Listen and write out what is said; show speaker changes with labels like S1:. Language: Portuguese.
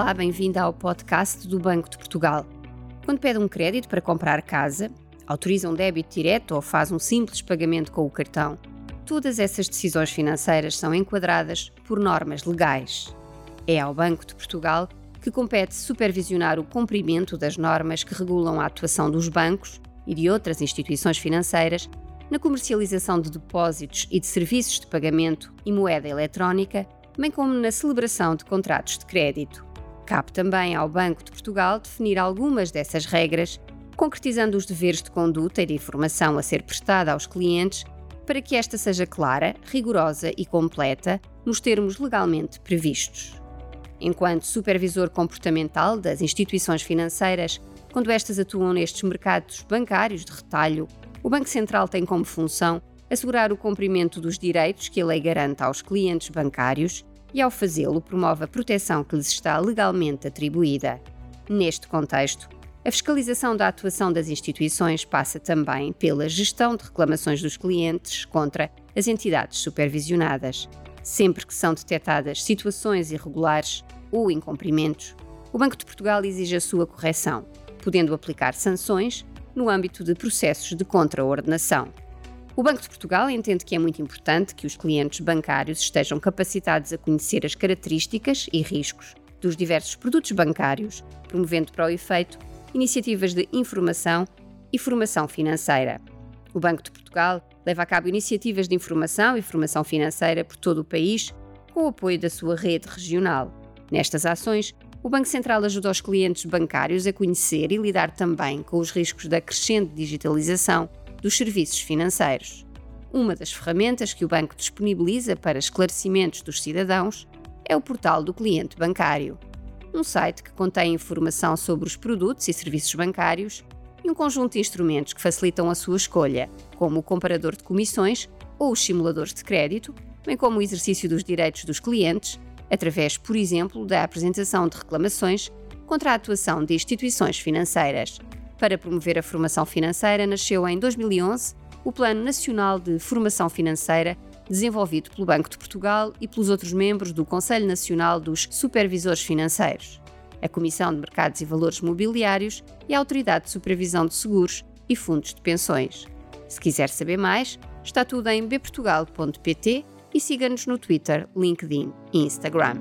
S1: Olá, bem-vinda ao podcast do Banco de Portugal. Quando pede um crédito para comprar casa, autoriza um débito direto ou faz um simples pagamento com o cartão, todas essas decisões financeiras são enquadradas por normas legais. É ao Banco de Portugal que compete supervisionar o cumprimento das normas que regulam a atuação dos bancos e de outras instituições financeiras na comercialização de depósitos e de serviços de pagamento e moeda eletrónica, bem como na celebração de contratos de crédito. Cabe também ao Banco de Portugal definir algumas dessas regras, concretizando os deveres de conduta e de informação a ser prestada aos clientes, para que esta seja clara, rigorosa e completa nos termos legalmente previstos. Enquanto supervisor comportamental das instituições financeiras, quando estas atuam nestes mercados bancários de retalho, o Banco Central tem como função assegurar o cumprimento dos direitos que a lei garanta aos clientes bancários e, ao fazê-lo, promove a proteção que lhes está legalmente atribuída. Neste contexto, a fiscalização da atuação das instituições passa também pela gestão de reclamações dos clientes contra as entidades supervisionadas. Sempre que são detectadas situações irregulares ou incumprimentos, o Banco de Portugal exige a sua correção, podendo aplicar sanções no âmbito de processos de contraordenação. O Banco de Portugal entende que é muito importante que os clientes bancários estejam capacitados a conhecer as características e riscos dos diversos produtos bancários, promovendo para o efeito iniciativas de informação e formação financeira. O Banco de Portugal leva a cabo iniciativas de informação e formação financeira por todo o país, com o apoio da sua rede regional. Nestas ações, o Banco Central ajuda os clientes bancários a conhecer e lidar também com os riscos da crescente digitalização dos serviços financeiros. Uma das ferramentas que o banco disponibiliza para esclarecimentos dos cidadãos é o portal do cliente bancário, um site que contém informação sobre os produtos e serviços bancários e um conjunto de instrumentos que facilitam a sua escolha, como o comparador de comissões ou os simuladores de crédito, bem como o exercício dos direitos dos clientes através, por exemplo, da apresentação de reclamações contra a atuação de instituições financeiras. Para promover a formação financeira, nasceu em 2011 o Plano Nacional de Formação Financeira, desenvolvido pelo Banco de Portugal e pelos outros membros do Conselho Nacional dos Supervisores Financeiros, a Comissão de Mercados e Valores Mobiliários e a Autoridade de Supervisão de Seguros e Fundos de Pensões. Se quiser saber mais, está tudo em bportugal.pt e siga-nos no Twitter, LinkedIn e Instagram.